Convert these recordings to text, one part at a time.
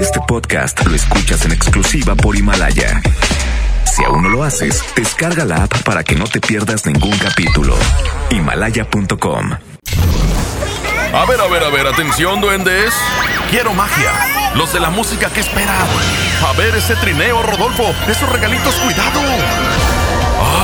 Este podcast lo escuchas en exclusiva por Himalaya. Si aún no lo haces, descarga la app para que no te pierdas ningún capítulo. Himalaya.com. A ver, a ver, a ver, atención, duendes. Quiero magia. Los de la música que esperan. A ver ese trineo, Rodolfo. Esos regalitos, cuidado.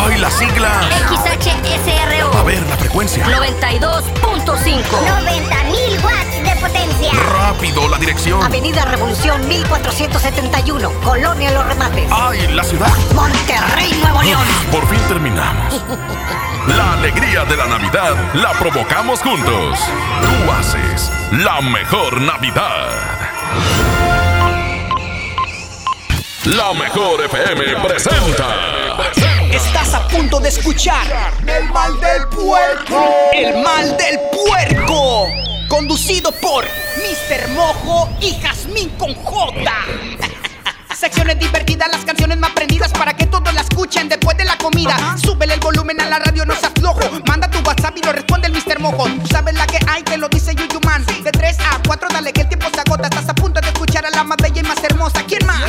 ¡Ay, las siglas! XHSRO. A ver, la frecuencia. 92.5. 90.000 watts potencia. Rápido, la dirección. Avenida Revolución 1471. Colonia Los Remates. ¡Ay, la ciudad! Monterrey, Nuevo León. Por fin terminamos. La alegría de la Navidad la provocamos juntos. Tú haces la mejor Navidad. La mejor FM presenta. Estás a punto de escuchar El mal del puerco. El mal del puerco. Conducido por Mr. Mojo y Jazmín con J. Secciones divertidas, las canciones más prendidas para que todos la escuchen después de la comida. Súbele el volumen a la radio, no seas flojo. Manda tu WhatsApp y lo responde el Mr. Mojo. Tú sabes la que hay, que lo dice Yuyuman. De 3 a 4, dale que el tiempo se agota. Estás a punto de escuchar a la más bella y más hermosa. ¿Quién más?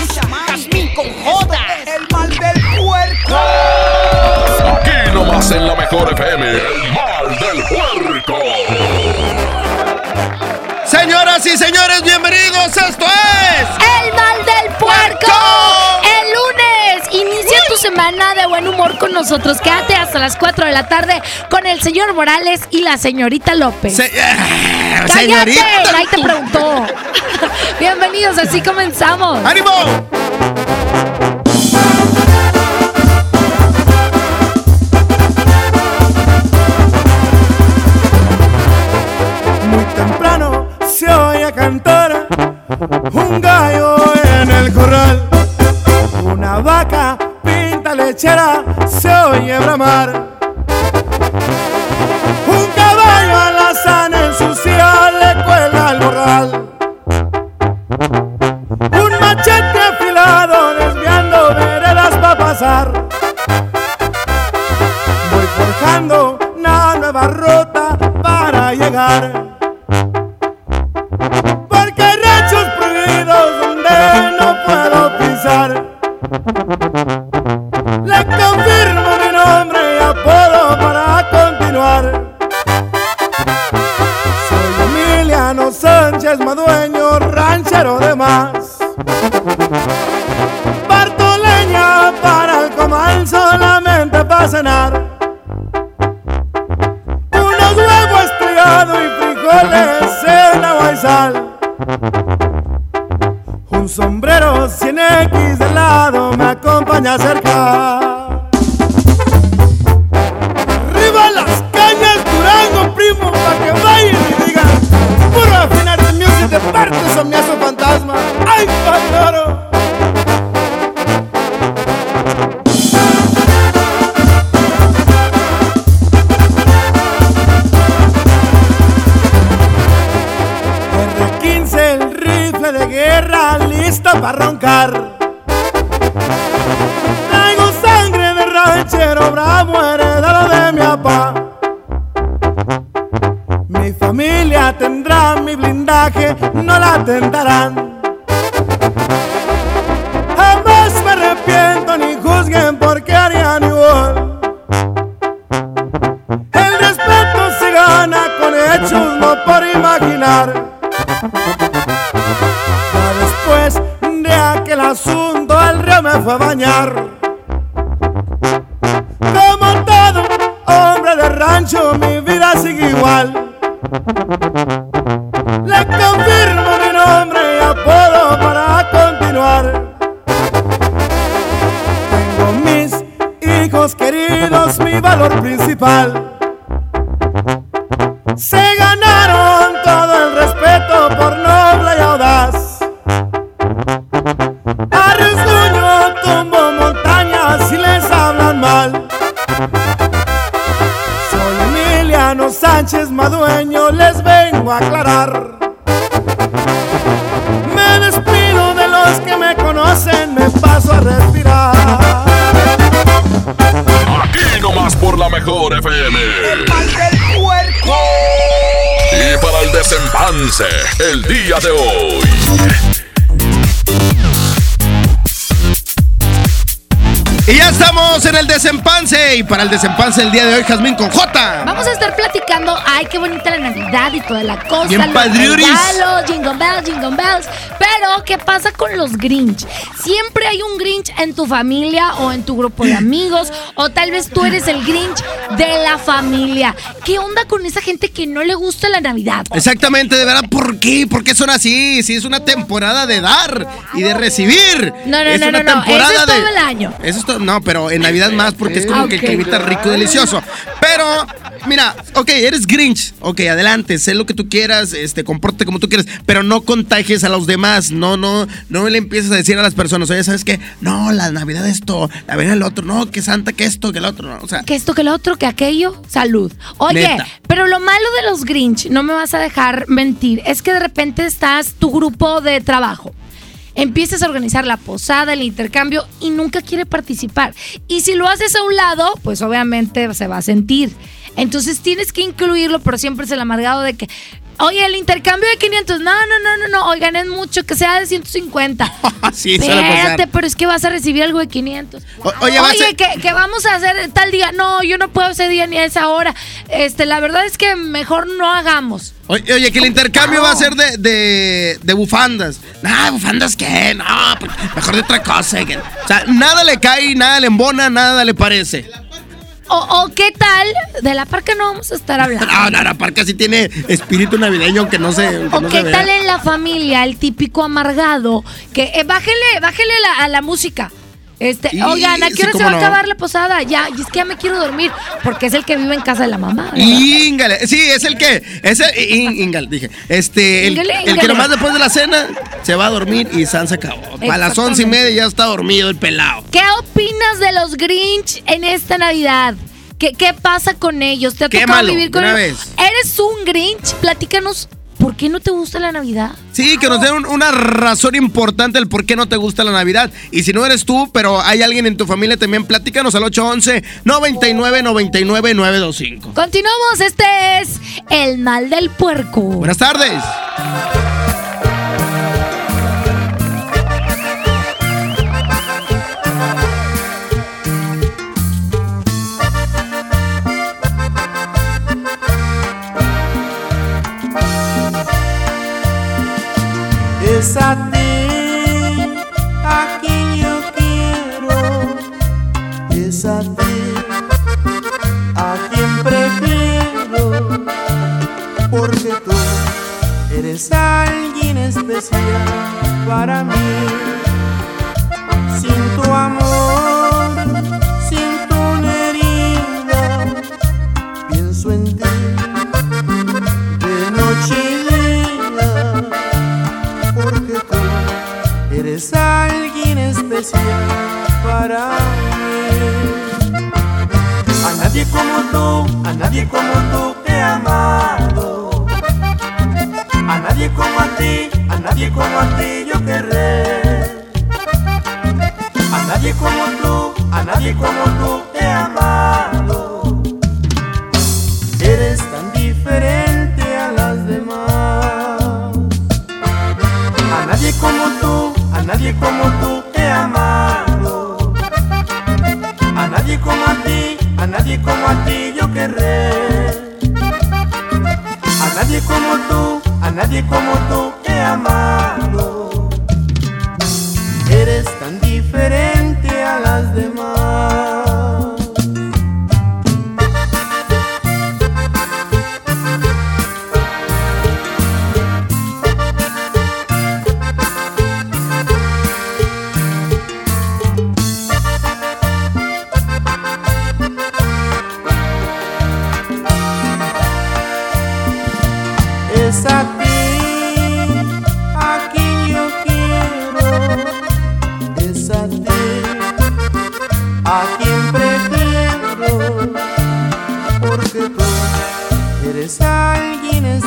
Jazmín con J. El mal del puerco. Aquí nomás en la mejor FM. El mal del puerco. Señoras y señores, bienvenidos. Esto es. El mal del puerco. El lunes. Inicia tu semana de buen humor con nosotros. Quédate hasta las 4 de la tarde con el señor Morales y la señorita López. Se- eh, ¡Cállate! señorita. Ahí te preguntó. Bienvenidos, así comenzamos. ¡Ánimo! Se oye parte mejor FM. El mal del puerco. Y para el desempance, el día de hoy. Y ya estamos en el desempance. Y para el desempance el día de hoy, Jazmín con J. Vamos a estar platicando, ay, qué bonita la Navidad y toda la cosa. Bien los padriuris. regalos, jingle bells, jingle bells. Pero, ¿qué pasa con los Grinch? Siempre hay un Grinch en tu familia o en tu grupo de amigos, o tal vez tú eres el Grinch de la familia. ¿Qué onda con esa gente que no le gusta la Navidad? Exactamente, de verdad, ¿por qué? ¿Por qué son así? Si es una temporada de dar y de recibir. No, no, es no, una no, no, temporada eso es de- todo el año. Eso es todo- no, pero en Navidad más porque es como que el Ok. climita rico y delicioso. Pero, mira, ok, eres Grinch. Ok, adelante, sé lo que tú quieras, este, compórtate como tú quieras, pero no contagies a los demás. No, no, no le empieces a decir a las personas, oye, ¿sabes qué? No, la Navidad esto, la Navidad el otro, no, que Santa, que esto, que el otro, no. O sea, que esto, que lo otro, que aquello, salud. Oye, Neta. pero lo malo de los Grinch, no me vas a dejar mentir, es que de repente estás tu grupo de trabajo. Empiezas a organizar la posada, el intercambio y nunca quiere participar. Y si lo haces a un lado, pues obviamente se va a sentir. Entonces tienes que incluirlo, pero siempre es el amargado de que, oye, el intercambio de 500, no, no, no, no, no, oigan, es mucho, que sea de 150. sí. Espérate, pero es que vas a recibir algo de 500. O- oye, va a que, que vamos a hacer tal día. No, yo no puedo ese día ni a esa hora. Este, la verdad es que mejor no hagamos. Oye, oye, que el intercambio va a ser de, de, de bufandas. Nah, bufandas qué, no, pues, mejor de otra cosa. que- o sea, nada le cae, nada le embona, nada le parece. O, o qué tal, de la parca no vamos a estar hablando. No, no, la parca sí tiene espíritu navideño aunque no se, O no qué se tal en la familia, el típico amargado, que eh, bájele, bájele la- a la música. Este, Y- oigan, ¿a qué sí, hora se va a acabar la posada? Ya, y es que ya me quiero dormir, porque es el que vive en casa de la mamá. Íngale, sí, es el que, es el, íngale, dije, este, el, Íngale, el que nomás después de la cena se va a dormir y San se acabó. A las once y media ya está dormido el pelado. ¿Qué opinas de los Grinch en esta Navidad? ¿Qué, qué pasa con ellos? ¿Te ha tocado Quémalo, vivir con ellos? vez. ¿Eres un Grinch? Platícanos, ¿por qué no te gusta la Navidad? Sí, que nos den un- una razón importante del por qué no te gusta la Navidad. Y si no eres tú, pero hay alguien en tu familia, también platícanos al 811 99 99 925. Continuamos, este es El Mal del Puerco. Buenas tardes. Es a quien yo quiero, es a quien prefiero, porque tú eres alguien especial para mí. Como tú he amado. A nadie como a ti, a nadie como a ti yo querré. A nadie como tú, a nadie como tú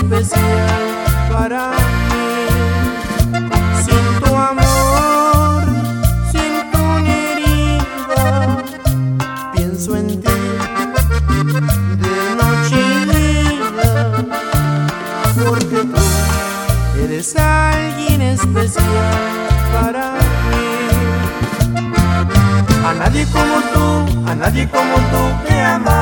especial para mí. Sin tu amor, sin tu herida, pienso en ti de noche y día porque tú eres alguien especial. para mí. A nadie como tú, a nadie como tú he amado.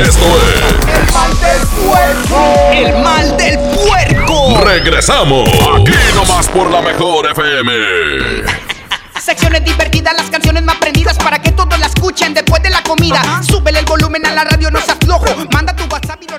Esto es El mal del puerco. El mal del puerco. Regresamos. Aquí nomás por la mejor FM. Secciones divertidas, las canciones más prendidas para que todos la escuchen después de la comida. Súbele el volumen a la radio, no se aflojo. Manda tu WhatsApp y lo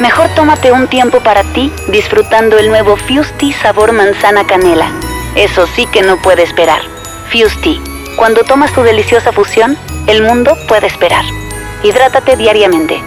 Mejor tómate un tiempo para ti disfrutando el nuevo Fusti sabor manzana canela. Eso sí que no puede esperar. Fusti. Cuando tomas tu deliciosa fusión, el mundo puede esperar. Hidrátate diariamente.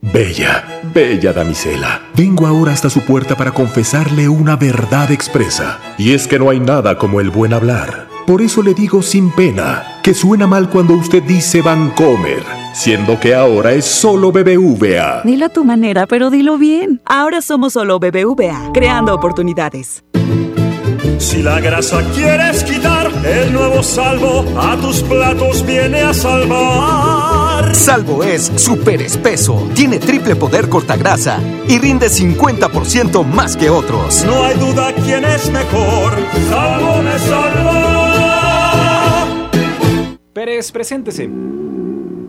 Bella, bella damisela, vengo ahora hasta su puerta para confesarle una verdad expresa. Y es que no hay nada como el buen hablar. Por eso le digo sin pena que suena mal cuando usted dice Vancomer, siendo que ahora es solo BBVA. Dilo a tu manera, pero dilo bien. Ahora somos solo BBVA, creando oportunidades. Si la grasa quieres quitar, el nuevo salvo a tus platos viene a salvar. Salvo es súper espeso, tiene triple poder cortagrasa y rinde 50% más que otros. No hay duda quién es mejor. Salvo me salva. Pérez, preséntese.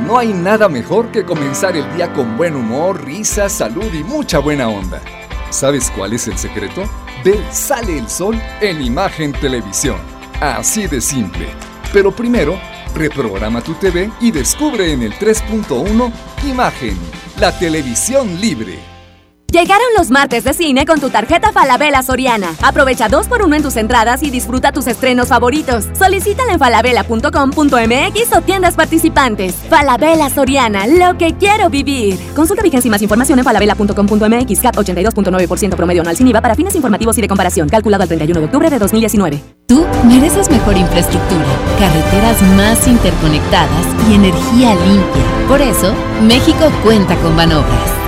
No hay nada mejor que comenzar el día con buen humor, risa, salud y mucha buena onda. ¿Sabes cuál es el secreto? Ve Sale el Sol en Imagen Televisión. Así de simple. Pero primero, reprograma tu TV y descubre en el 3.1 Imagen, la televisión libre. Llegaron los martes de cine con tu tarjeta Falabella Soriana. Aprovecha dos por uno en tus entradas y disfruta tus estrenos favoritos. Solicítala en falabella.com.mx o tiendas participantes. Falabella Soriana, lo que quiero vivir. Consulta vigencia y más información en falabella.com.mx. CAT 82.9% promedio anual sin IVA para fines informativos y de comparación. Calculado al 31 de octubre de 2019. Tú mereces mejor infraestructura, carreteras más interconectadas y energía limpia. Por eso, México cuenta con Banobras.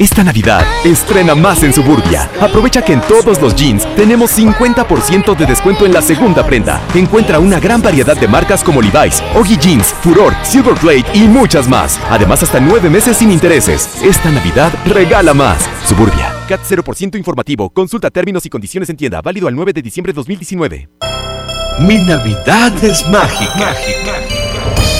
Esta Navidad, estrena más en Suburbia. Aprovecha que en todos los jeans tenemos 50% de descuento en la segunda prenda. Encuentra una gran variedad de marcas como Levi's, Oggy Jeans, Furor, Silverplate y muchas más. Además, hasta nueve meses sin intereses. Esta Navidad, regala más. Suburbia. CAT 0% informativo. Consulta términos y condiciones en tienda. Válido al 9 de diciembre de 2019. Mi Navidad es mágica.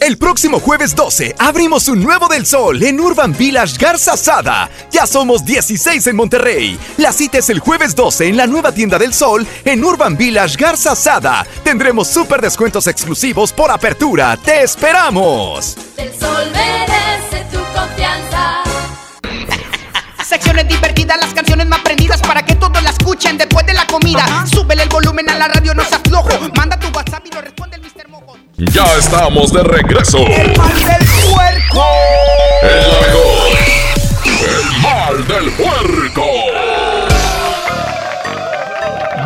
El próximo jueves 12 abrimos un nuevo del sol en Urban Village Garza Sada. Ya somos 16 en Monterrey. La cita es el jueves 12 en la nueva tienda del sol en Urban Village Garza Sada. Tendremos super descuentos exclusivos por apertura. ¡Te esperamos! El sol merece tu confianza. Secciones divertidas, las canciones más prendidas para que todos la escuchen después de la comida. Súbele el volumen a la radio, no seas flojo. Manda tu WhatsApp y lo responde el. Ya estamos de regreso. El mal del puerco. El mejor. El mal del puerco.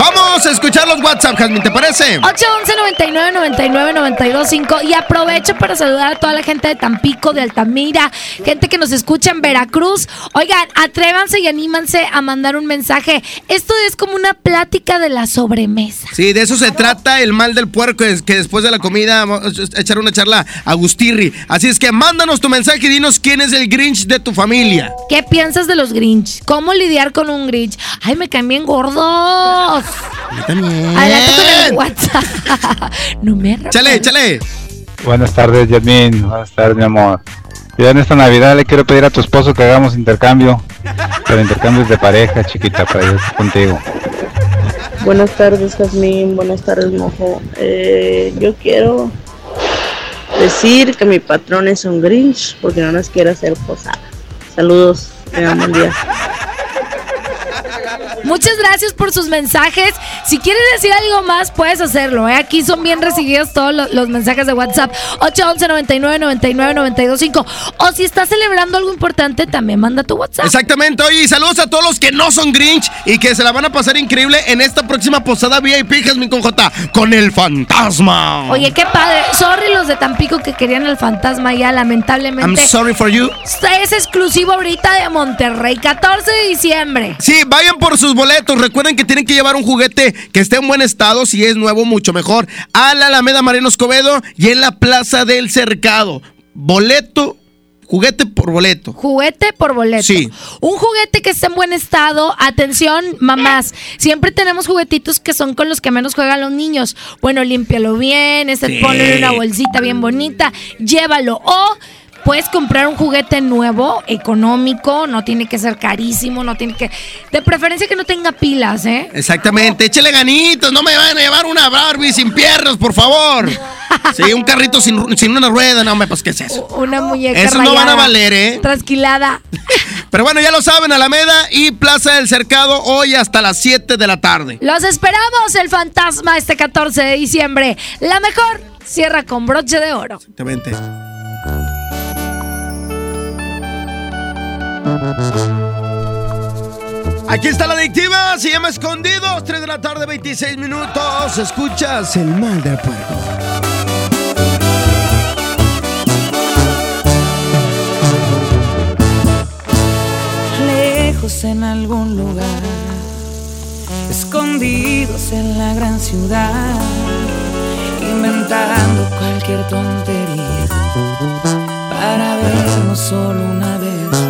Vamos a escuchar los WhatsApp, Jasmine, ¿te parece? 811 99 99 925 y aprovecho para saludar a toda la gente de Tampico, de Altamira, gente que nos escucha en Veracruz. Oigan, atrévanse y anímanse a mandar un mensaje. Esto es como una plática de la sobremesa. Sí, de eso se trata el mal del puerco, es que después de la comida vamos a echar una charla a Gustirri. Así es que mándanos tu mensaje y dinos quién es el Grinch de tu familia. ¿Qué piensas de los Grinch? ¿Cómo lidiar con un Grinch? Ay, me caen bien gordos. Yo también. Adelante con el WhatsApp. no me. Chale, chale. Buenas tardes, Yasmin. Buenas tardes, mi amor. Ya en esta Navidad le quiero pedir a tu esposo que hagamos intercambio. Pero intercambios de pareja, chiquita, para ir contigo. Buenas tardes, Jazmín. Buenas tardes, Mojo. Eh, yo quiero decir que mi patrón es un Grinch porque no nos quiere hacer posada. Saludos. Tengan buen día. Muchas gracias por sus mensajes. Si quieres decir algo más, puedes hacerlo. ¿eh? Aquí son bien recibidos todos los, los mensajes de WhatsApp. 811 99 99 925 O si estás celebrando algo importante, también manda tu WhatsApp. Exactamente, oye, y saludos a todos los que no son Grinch y que se la van a pasar increíble en esta próxima posada VIP Jasmine con J con el fantasma. Oye, qué padre. Sorry los de Tampico que querían el fantasma ya, lamentablemente. I'm sorry for you. Es exclusivo ahorita de Monterrey, 14 de diciembre. Sí, vayan por sus boletos. Recuerden que tienen que llevar un juguete que esté en buen estado, si es nuevo, mucho mejor. A la Alameda Mariano Escobedo y en la Plaza del Cercado. Boleto, juguete por boleto. Juguete por boleto. Sí. Un juguete que esté en buen estado. Atención, mamás. Siempre tenemos juguetitos que son con los que menos juegan los niños. Bueno, límpialo bien, este, Sí. ponle en una bolsita bien bonita, llévalo. O puedes comprar un juguete nuevo, económico, no tiene que ser carísimo, no tiene que. De preferencia que no tenga pilas, ¿eh? Exactamente, échele ganitos, no me van a llevar una Barbie sin piernas, por favor. Sí, un carrito sin, sin una rueda, no, hombre, pues, ¿qué es eso? Una muñeca. Esos no van a valer, ¿eh? Trasquilada. Pero bueno, ya lo saben, Alameda y Plaza del Cercado hoy hasta las 7 de la tarde. Los esperamos, el fantasma, este 14 de diciembre. La mejor cierra con broche de oro. Exactamente. Aquí está la adictiva, se llama Escondidos, 3 de la tarde, 26 minutos. Escuchas el mal del puerco. lejos en algún lugar, escondidos en la gran ciudad, inventando cualquier tontería para vernos solo una vez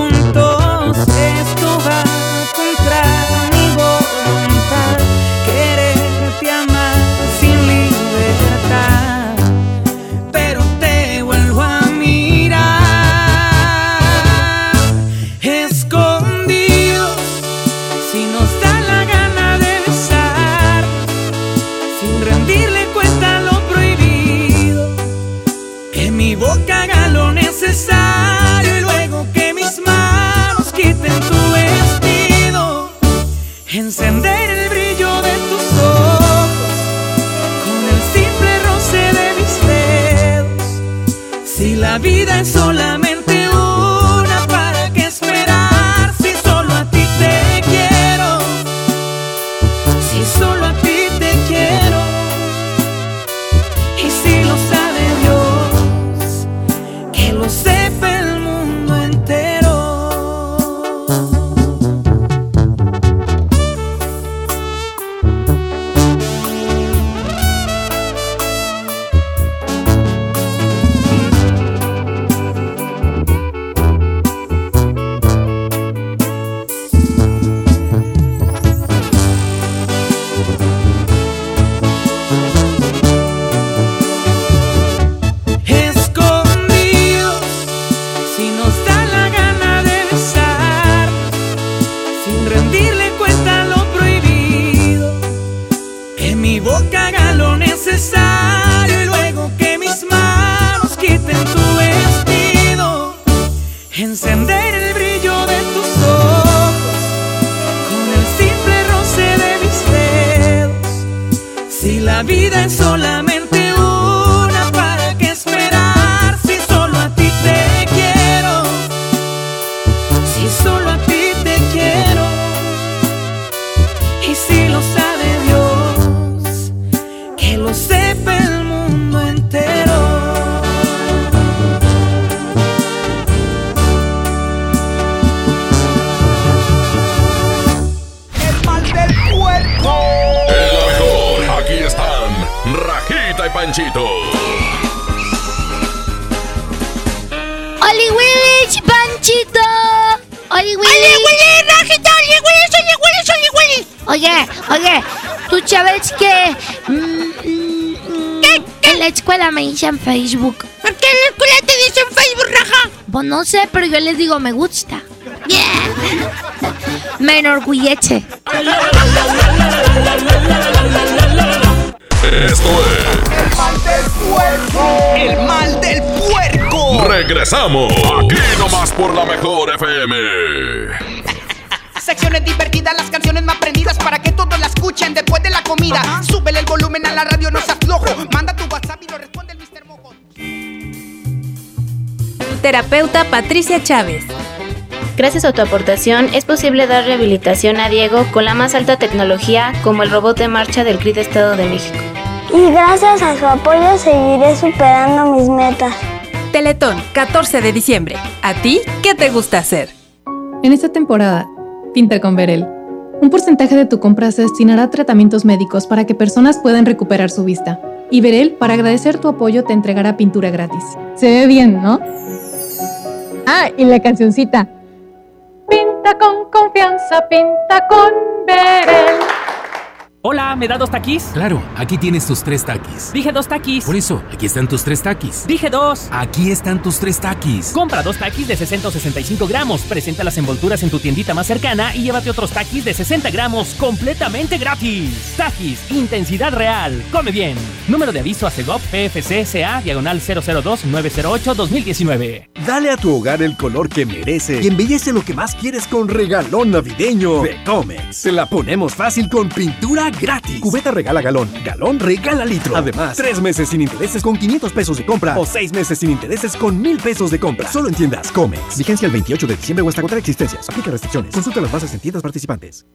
Facebook. ¿Por qué en la escuela te dicen Facebook, Raja? Pues no sé, pero yo les digo me gusta. Me enorgullece. Esto El mal del puerco. El mal del puerco. es. Regresamos. Aquí nomás por la mejor FM. Secciones divertidas, las canciones más prendidas para que todos la escuchen después de la comida. Súbele el volumen a la radio, no seas flojo. Manda tu WhatsApp y lo responde el Terapeuta Patricia Chávez. Gracias a tu aportación es posible dar rehabilitación a Diego con la más alta tecnología como el robot de marcha del CRIT Estado de México. Y gracias a su apoyo seguiré superando mis metas. Teletón, 14 de diciembre. ¿A ti qué te gusta hacer? En esta temporada, pinta con Verel. Un porcentaje de tu compra se destinará a tratamientos médicos para que personas puedan recuperar su vista. Y Verel, para agradecer tu apoyo, te entregará pintura gratis. Se ve bien, ¿no? Ah, y la cancioncita. Pinta con confianza, pinta con Verel. Hola, ¿me da dos taquis? Claro, aquí tienes tus tres taquis. Dije dos taquis. Por eso, aquí están tus tres taquis. Dije dos. Aquí están tus tres taquis. Compra dos taquis de 665 gramos. Presenta las envolturas en tu tiendita más cercana y llévate otros taquis de 60 gramos completamente gratis. Taquis, intensidad real. Come bien. Número de aviso a CEGOP PFC CA diagonal 002-908-2019. Dale a tu hogar el color que merece y embellece lo que más quieres con regalón navideño de Comex. Se la ponemos fácil con pintura gratis. Cubeta regala galón, galón regala litro. Además, tres meses sin intereses con 500 pesos de compra o seis meses sin intereses con 1000 pesos de compra. Solo en tiendas Comex. Vigencia el 28 de diciembre o hasta agotar existencias. Aplica restricciones. Consulta las bases en tiendas participantes.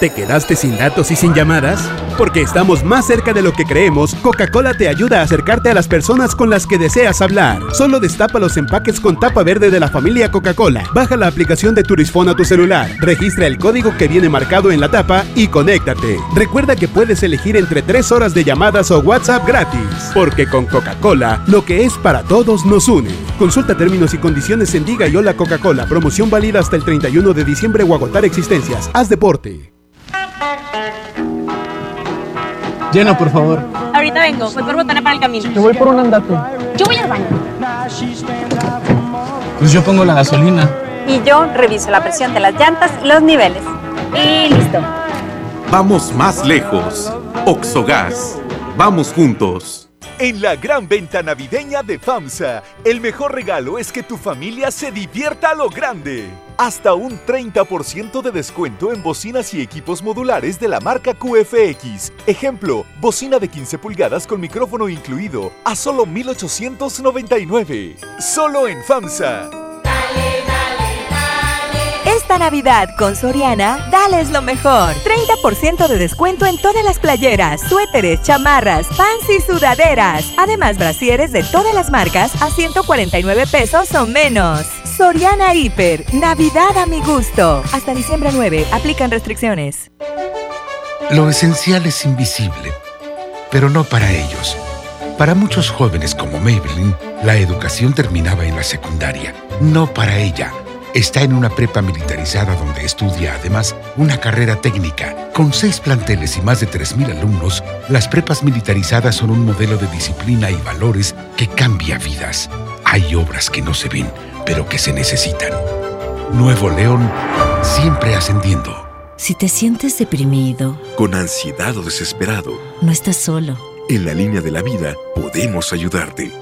¿Te quedaste sin datos y sin llamadas? Porque estamos más cerca de lo que creemos, Coca-Cola te ayuda a acercarte a las personas con las que deseas hablar. Solo destapa los empaques con tapa verde de la familia Coca-Cola. Baja la aplicación de Turisfón a tu celular. Registra el código que viene marcado en la tapa y conéctate. Recuerda que puedes elegir entre 3 horas de llamadas o WhatsApp gratis. Porque con Coca-Cola, lo que es para todos nos une. Consulta términos y condiciones en Diga y Hola Coca-Cola. Promoción válida hasta el 31 de diciembre o agotar existencias. Haz deporte. Lleno, por favor. Ahorita vengo, voy por botana para el camino. Te voy por un andate. Yo voy al baño. Pues yo pongo la gasolina. Y yo reviso la presión de las llantas y los niveles. Y listo. Vamos más lejos. Oxogas. Vamos juntos. En la gran venta navideña de FAMSA, el mejor regalo es que tu familia se divierta a lo grande. Hasta un 30% de descuento en bocinas y equipos modulares de la marca QFX. Ejemplo, bocina de 15 pulgadas con micrófono incluido a solo 1899. Solo en FAMSA. Navidad con Soriana, dales lo mejor. 30% de descuento en todas las playeras, suéteres, chamarras, pants y sudaderas. Además, brasieres de todas las marcas a 149 pesos o menos. Soriana Hiper, Navidad a mi gusto. Hasta diciembre 9, aplican restricciones. Lo esencial es invisible, pero no para ellos. Para muchos jóvenes como Maybelline, la educación terminaba en la secundaria. No para ella. Está en una prepa militarizada donde estudia además una carrera técnica. Con seis planteles y más de 3.000 alumnos, las prepas militarizadas son un modelo de disciplina y valores que cambia vidas. Hay obras que no se ven, pero que se necesitan. Nuevo León, siempre ascendiendo. Si te sientes deprimido, con ansiedad o desesperado, no estás solo. En la línea de la vida podemos ayudarte.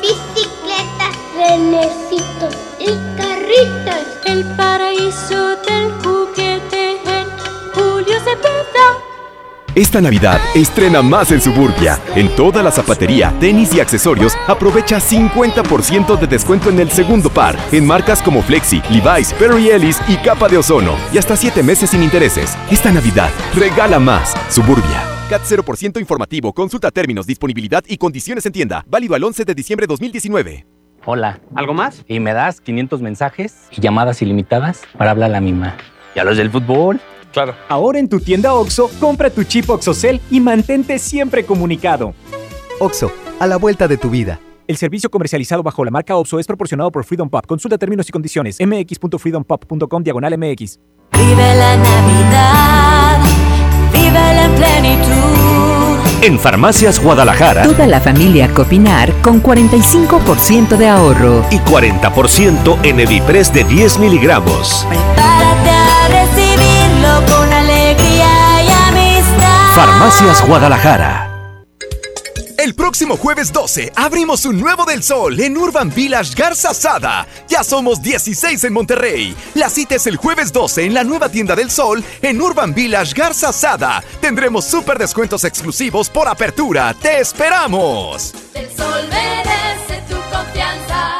bicicletas, renecitos y carritos. El paraíso del juguete en Julio Cepeda. Esta Navidad estrena más en Suburbia. En toda la zapatería, tenis y accesorios, aprovecha 50% de descuento en el segundo par, en marcas como Flexi, Levi's, Perry Ellis y Capa de Ozono. Y hasta 7 meses sin intereses. Esta Navidad, regala más. Suburbia. CAT 0% informativo. Consulta términos, disponibilidad y condiciones en tienda. Válido al 11 de diciembre 2019. Hola. ¿Algo más? Y me das 500 mensajes y llamadas ilimitadas para hablar a la misma. ¿Y a los del fútbol? Claro. Ahora en tu tienda OXO, compra tu chip OXOCEL y mantente siempre comunicado. OXO, a la vuelta de tu vida. El servicio comercializado bajo la marca OXO es proporcionado por Freedom Pop. Consulta términos y condiciones. mx.freedompop.com diagonal mx. Vive la Navidad. Plenitud. En Farmacias Guadalajara. Toda la familia Copinar con 45% de ahorro. Y 40% en Evipres de 10 miligramos. Prepárate a recibirlo con alegría y amistad. Farmacias Guadalajara. El próximo jueves 12 abrimos un nuevo del sol en Urban Village Garza Sada. Ya somos 16 en Monterrey. La cita es el jueves 12 en la nueva tienda del sol en Urban Village Garza Sada. Tendremos súper descuentos exclusivos por apertura. ¡Te esperamos! El sol merece tu confianza.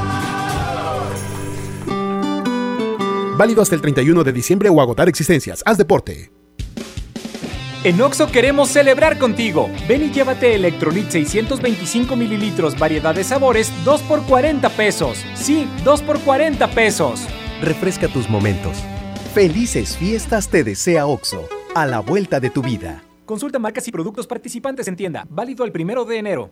Válido hasta el 31 de diciembre o agotar existencias. Haz deporte. En Oxo queremos celebrar contigo. Ven y llévate Electrolit 625 mililitros, variedad de sabores, 2 por 40 pesos. Sí, 2 por 40 pesos. Refresca tus momentos. Felices fiestas te desea Oxo, a la vuelta de tu vida. Consulta marcas y productos participantes en tienda. Válido el primero de enero.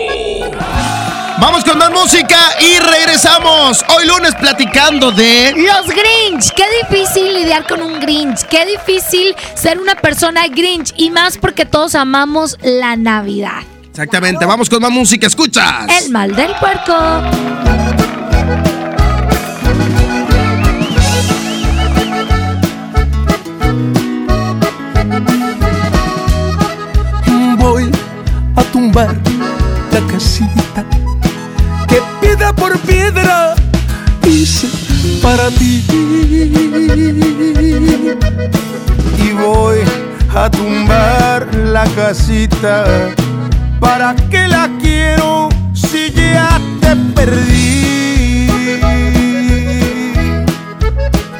Vamos con más música y regresamos. Hoy lunes platicando de. Los Grinch. Qué difícil lidiar con un Grinch. Qué difícil ser una persona Grinch. Y más porque todos amamos la Navidad. Exactamente. Vamos con más música. Escuchas. El mal del puerco. Voy a tumbar la casita que piedra por piedra hice para ti. Y voy a tumbar la casita. ¿Para qué la quiero si ya te perdí?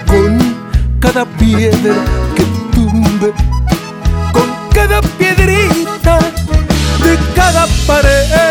Con cada piedra que tumbe, con cada piedrita de cada pared.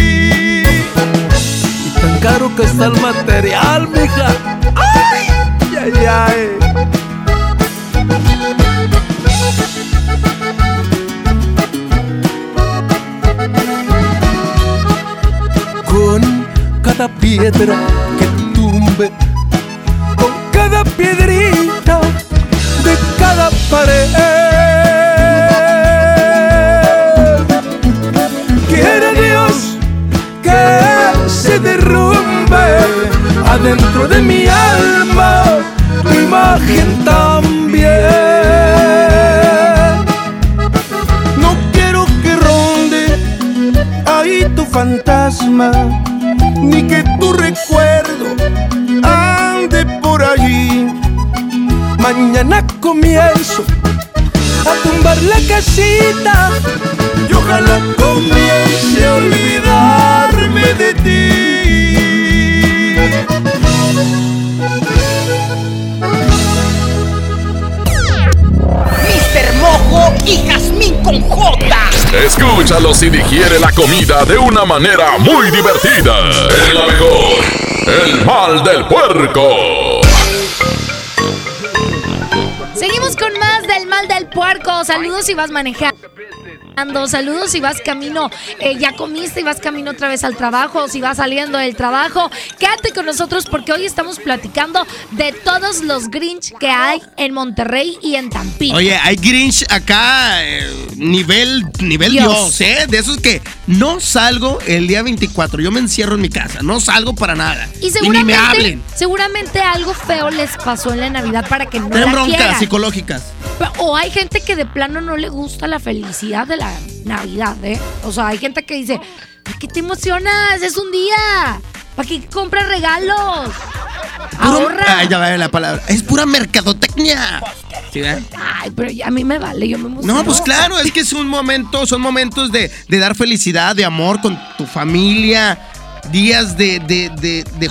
Caro que está el material, mija. ¡Ay! ¡Ay, ay! Con cada piedra que tumbe, con cada piedrita de cada pared. Adentro de mi alma tu imagen también. No quiero que ronde ahí tu fantasma, ni que tu recuerdo ande por allí. Mañana comienzo a tumbar la casita y ojalá comience a olvidarme de Mr. Mojo y Jazmín con J. Escúchalo si digiere la comida de una manera muy divertida. Es la mejor. El mal del puerco. Seguimos con más del mal del puerco. Saludos si vas manejando. Saludos si vas camino, eh, ya comiste y vas camino otra vez al trabajo, si vas saliendo del trabajo. Quédate con nosotros porque hoy estamos platicando de todos los Grinch que hay en Monterrey y en Tampico. Oye, hay Grinch acá, eh, nivel, nivel Dios. Dios. ¿eh? De esos que no salgo el día 24. Yo me encierro en mi casa, no salgo para nada. Y ni seguramente, me hablen. seguramente algo feo les pasó en la Navidad para que no la broncas quieran. psicológicas. O hay gente que de plano no le gusta la felicidad de la Navidad, ¿eh? O sea, hay gente que dice, ¿para qué te emocionas? Es un día. ¿Para qué compras regalos? Ahorra. Ay, ya va la palabra. Es pura mercadotecnia. ¿Sí? Ay, pero a mí me vale, yo me emociono. No, pues claro, es que es un momento, son momentos de, de dar felicidad, de amor con tu familia, días de, de, de, de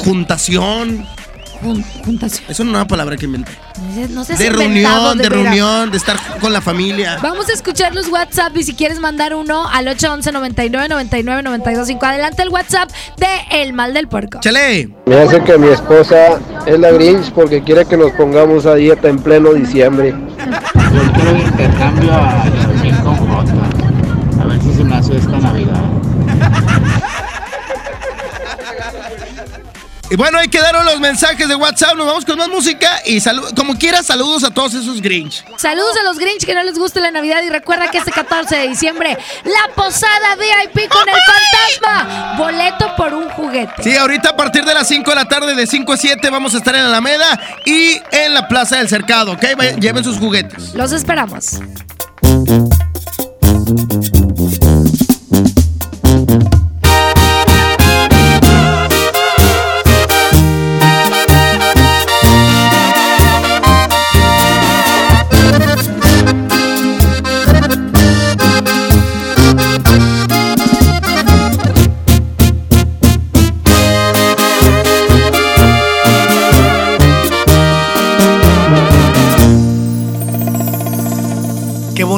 juntación. juntación. Es una nueva palabra que inventé. No seas De inventado, reunión, de, reunión, de estar con la familia. Vamos a escuchar los WhatsApp y si quieres mandar uno al 811 99 99 925 Adelante el WhatsApp de El Mal del Puerco. Chale. Me hace que mi esposa es la Grinch porque quiere que nos pongamos a dieta en pleno diciembre. Yo quiero intercambio a con Jota. A ver si se me hace esta Navidad. Y bueno, ahí quedaron los mensajes de WhatsApp. Nos vamos con más música y como quiera, saludos a todos esos Grinch. Saludos a los Grinch que no les gusta la Navidad y recuerda que este 14 de diciembre la posada VIP con el fantasma. Boleto por un juguete. Sí, ahorita a partir de las 5 de la tarde, de 5 a 7, vamos a estar en Alameda y en la Plaza del Cercado, ¿ok? Lleven sus juguetes. Los esperamos.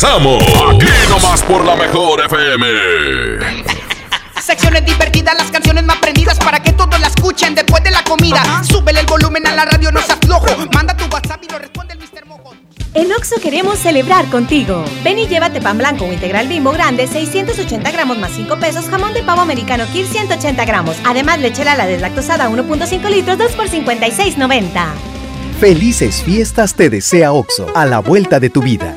Regresamos. Aquí nomás por la mejor FM. Secciones divertidas, las canciones más comida. Súbele el volumen a la radio, no seas flojo. Manda tu WhatsApp y lo responde el Mr. Mojo. En Oxo queremos celebrar contigo. Ven y llévate pan blanco o integral bimbo grande, 680 gramos más 5 pesos, jamón de pavo americano Kir 180 gramos. Además, leche la deslactosada 1.5 litros, 2 por 56.90. Felices fiestas te desea OXO, a la vuelta de tu vida.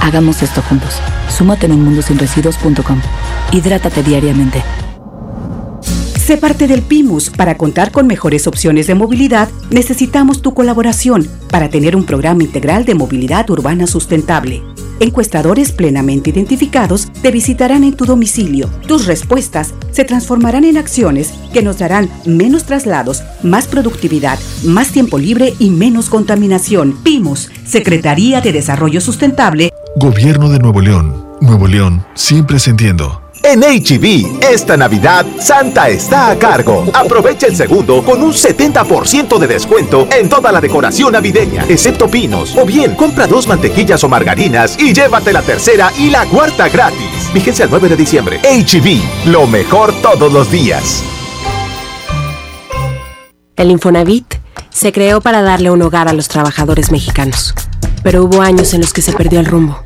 hagamos esto juntos. Súmate en unmundosinresiduos.com. Hidrátate diariamente. Sé parte del PIMUS. Para contar con mejores opciones de movilidad, necesitamos tu colaboración para tener un programa integral de movilidad urbana sustentable. Encuestadores plenamente identificados te visitarán en tu domicilio. Tus respuestas se transformarán en acciones que nos darán menos traslados, más productividad, más tiempo libre y menos contaminación. PIMUS, Secretaría de Desarrollo Sustentable. Gobierno de Nuevo León. Nuevo León, siempre sintiendo. En HB, esta Navidad, Santa está a cargo. Aprovecha el segundo con un 70% de descuento en toda la decoración navideña, excepto pinos. O bien, compra dos mantequillas o margarinas y llévate la tercera y la cuarta gratis. Vigencia el 9 de diciembre. HB, lo mejor todos los días. El Infonavit se creó para darle un hogar a los trabajadores mexicanos, pero hubo años en los que se perdió el rumbo.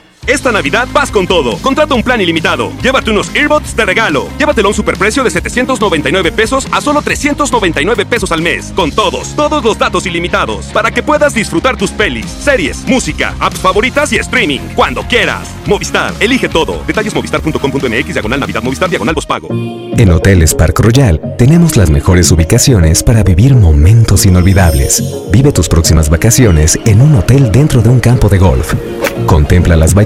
Esta Navidad vas con todo. Contrata un plan ilimitado. Llévate unos earbuds de regalo. Llévatelo a un superprecio de 799 pesos a solo 399 pesos al mes. Con todos, todos los datos ilimitados. Para que puedas disfrutar tus pelis, series, música, apps favoritas y streaming. Cuando quieras. Movistar, elige todo. Detalles movistar.com.mx, diagonal Navidad, Movistar, diagonal pago. En Hoteles Park Royal tenemos las mejores ubicaciones para vivir momentos inolvidables. Vive tus próximas vacaciones en un hotel dentro de un campo de golf. Contempla las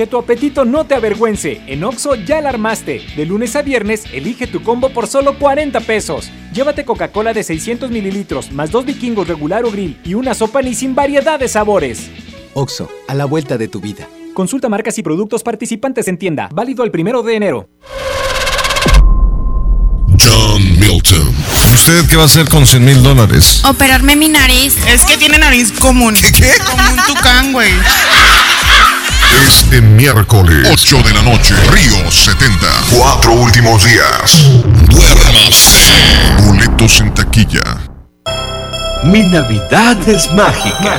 Que tu apetito no te avergüence. En Oxo ya la armaste. De lunes a viernes, elige tu combo por solo 40 pesos. Llévate Coca-Cola de 600 mililitros, más dos vikingos regular o grill y una sopa ni sin variedad de sabores. OXO, a la vuelta de tu vida. Consulta marcas y productos participantes en tienda. Válido el primero de enero. John Milton. ¿Usted qué va a hacer con 100 mil dólares? Operarme mi nariz. Es que tiene nariz común. ¿Qué? qué? Como un tucán, güey. Este miércoles, 8 de la noche, Río 70. Cuatro últimos días. Duérmase. Boletos en taquilla. Mi Navidad es mágica.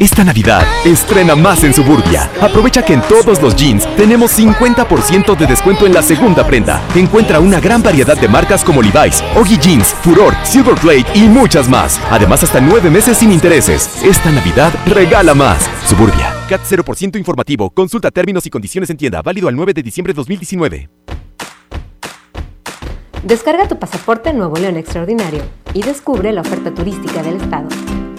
Esta Navidad, estrena más en Suburbia. Aprovecha que en todos los jeans tenemos 50% de descuento en la segunda prenda. Encuentra una gran variedad de marcas como Levi's, Oggy Jeans, Furor, Silverplate y muchas más. Además, hasta nueve meses sin intereses. Esta Navidad, regala más. Suburbia. CAT 0% informativo. Consulta términos y condiciones en tienda. Válido al 9 de diciembre de 2019. Descarga tu pasaporte Nuevo León Extraordinario y descubre la oferta turística del estado.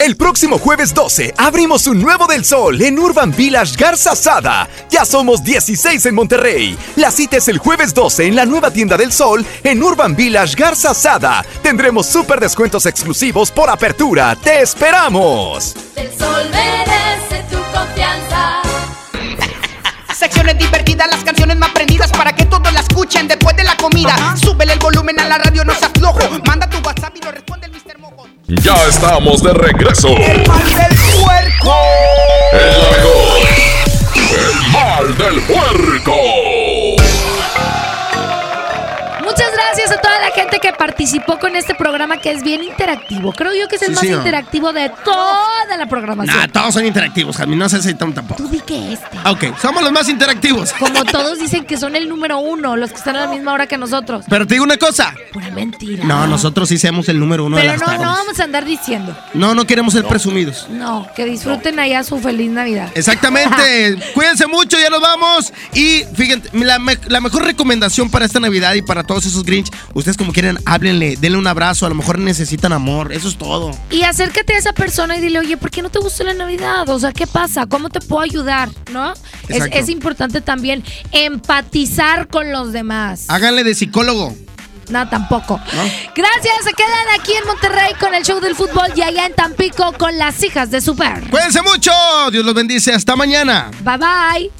El próximo jueves 12 abrimos un nuevo del sol en Urban Village Garza Sada. Ya somos 16 en Monterrey. La cita es el jueves 12 en la nueva tienda del sol en Urban Village Garza Sada. Tendremos súper descuentos exclusivos por apertura. ¡Te esperamos! El sol merece tu confianza. Secciones divertidas, las canciones más prendidas para que todos la escuchen después de la comida. Súbele el volumen a la radio, no seas flojo. Manda tu WhatsApp y lo responde el Mr. Mojo. Ya estamos de regreso. El mal del puerco. El mejor. El mal del puerco. A toda la gente que participó con este programa que es bien interactivo. Creo yo que es el Sí, más interactivo de toda la programación. Nah, todos son interactivos, Jasmine. No se tan tampoco. Tú di que este. Ok, somos los más interactivos. Como todos dicen que son el número uno, los que están a la misma hora que nosotros. Pero te digo una cosa. Pura mentira. No, nosotros sí seamos el número uno de Pero las no, tardes. no vamos a andar diciendo. No, no queremos ser presumidos. No, que disfruten allá su feliz Navidad. Exactamente. Cuídense mucho, ya nos vamos. Y fíjense, la, me- la mejor recomendación para esta Navidad y para todos esos Grinch, ustedes como quieran, háblenle, denle un abrazo, a lo mejor necesitan amor, eso es todo. Y acércate a esa persona y dile, oye, ¿por qué no te gusta la Navidad? O sea, ¿qué pasa? ¿Cómo te puedo ayudar? ¿No? Es importante también empatizar con los demás. Háganle de psicólogo. No, tampoco. Gracias, se quedan aquí en Monterrey con el show del fútbol y allá en Tampico con las hijas de Super. Cuídense mucho, Dios los bendice, hasta mañana. Bye bye.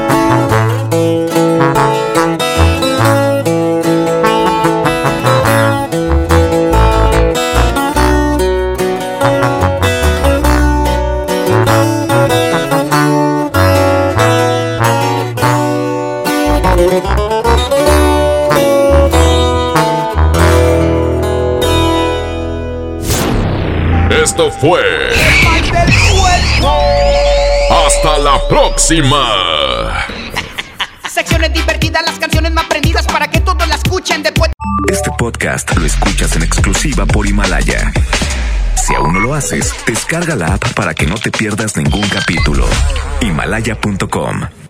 Esto fue. Hasta la próxima. Secciones divertidas, las canciones más prendidas para que todos la escuchen después. Este podcast lo escuchas en exclusiva por Himalaya. Si aún no lo haces, descarga la app para que no te pierdas ningún capítulo. Himalaya.com